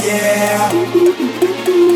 yeah.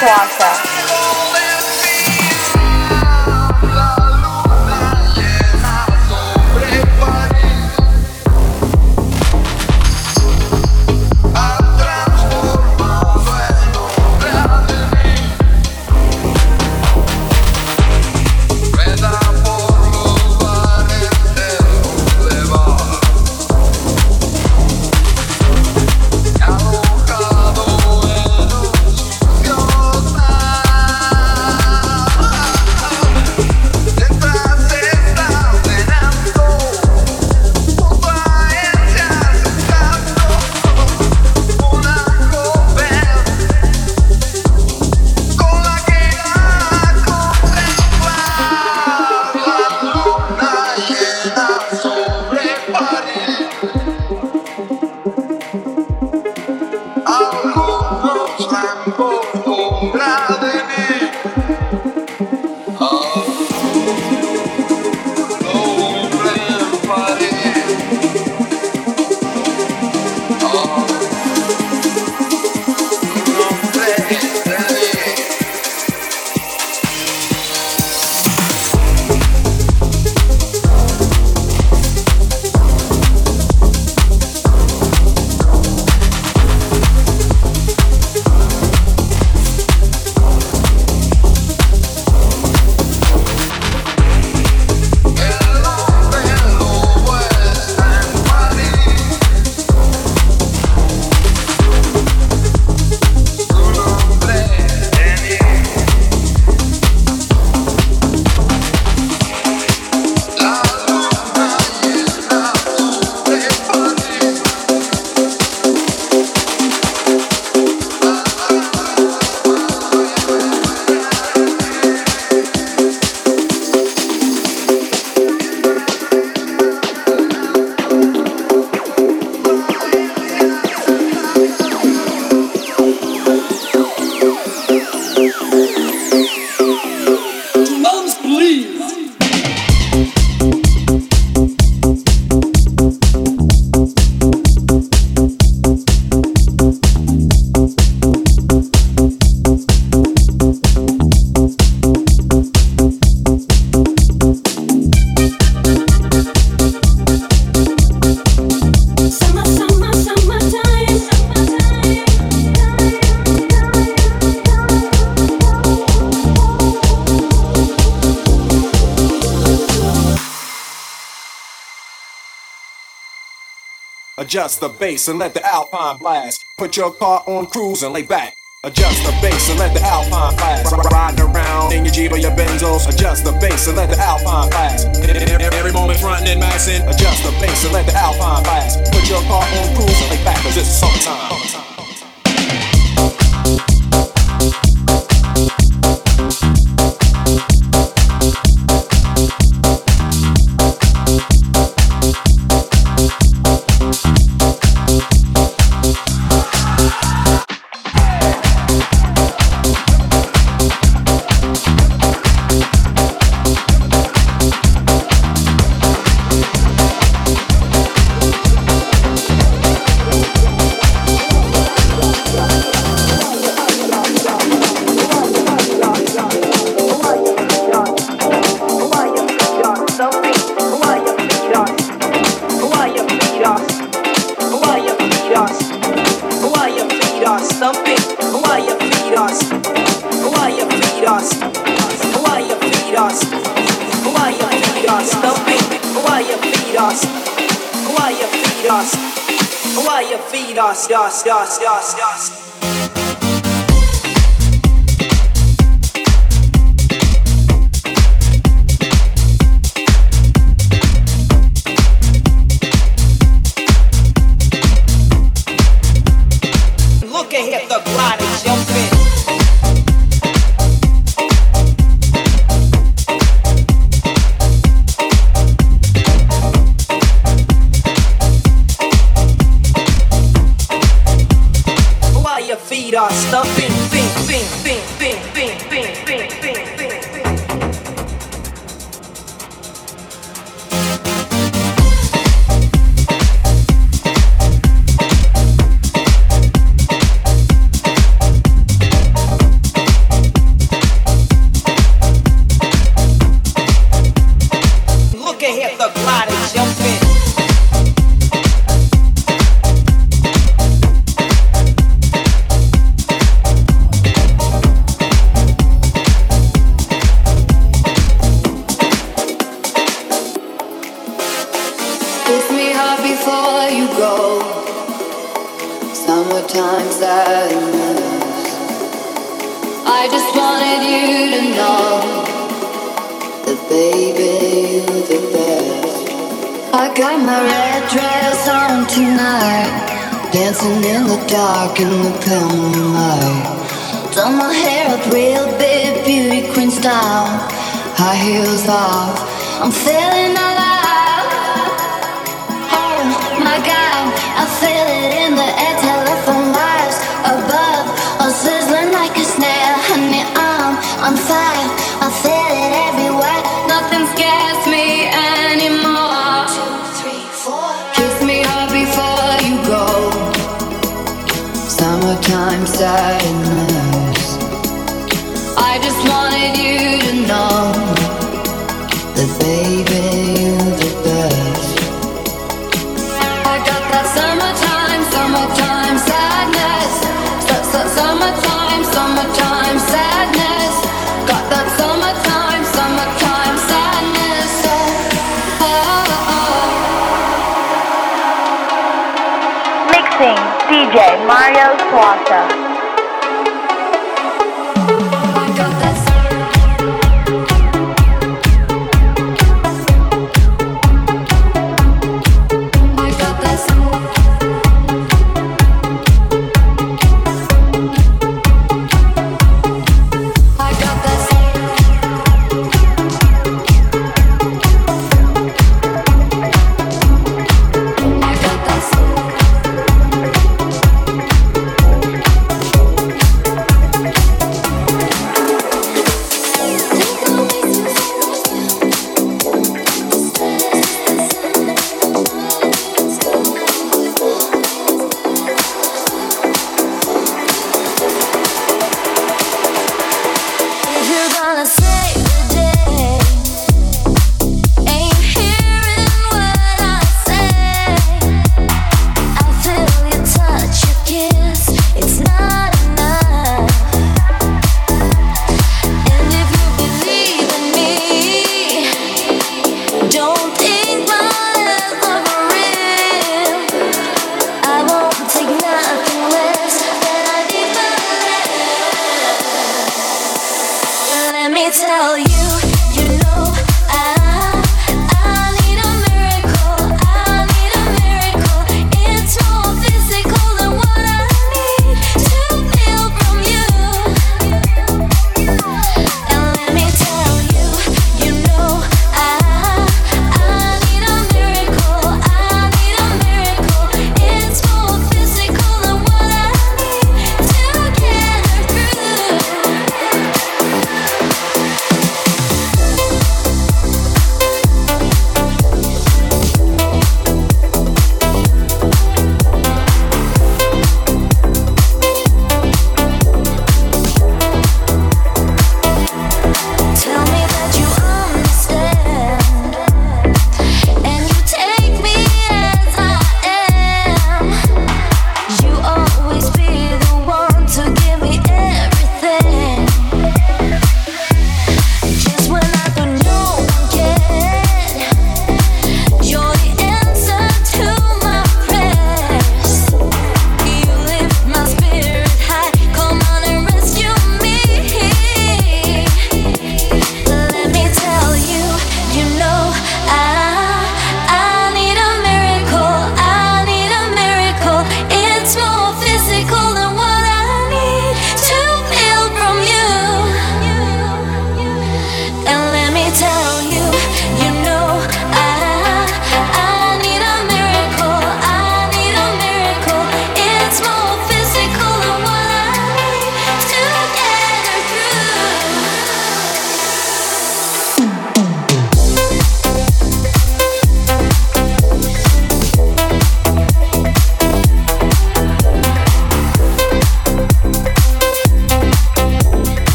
quarta Adjust the bass and let the alpine blast. Put your car on cruise and lay back. Adjust the bass and let the alpine blast. Riding around in your Jeep or your Benzos. Adjust the bass and let the alpine blast. Every moment frontin' and maxing. Adjust the bass and let the alpine blast. Put your car on cruise and lay back, cause it's summertime.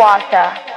Suaza.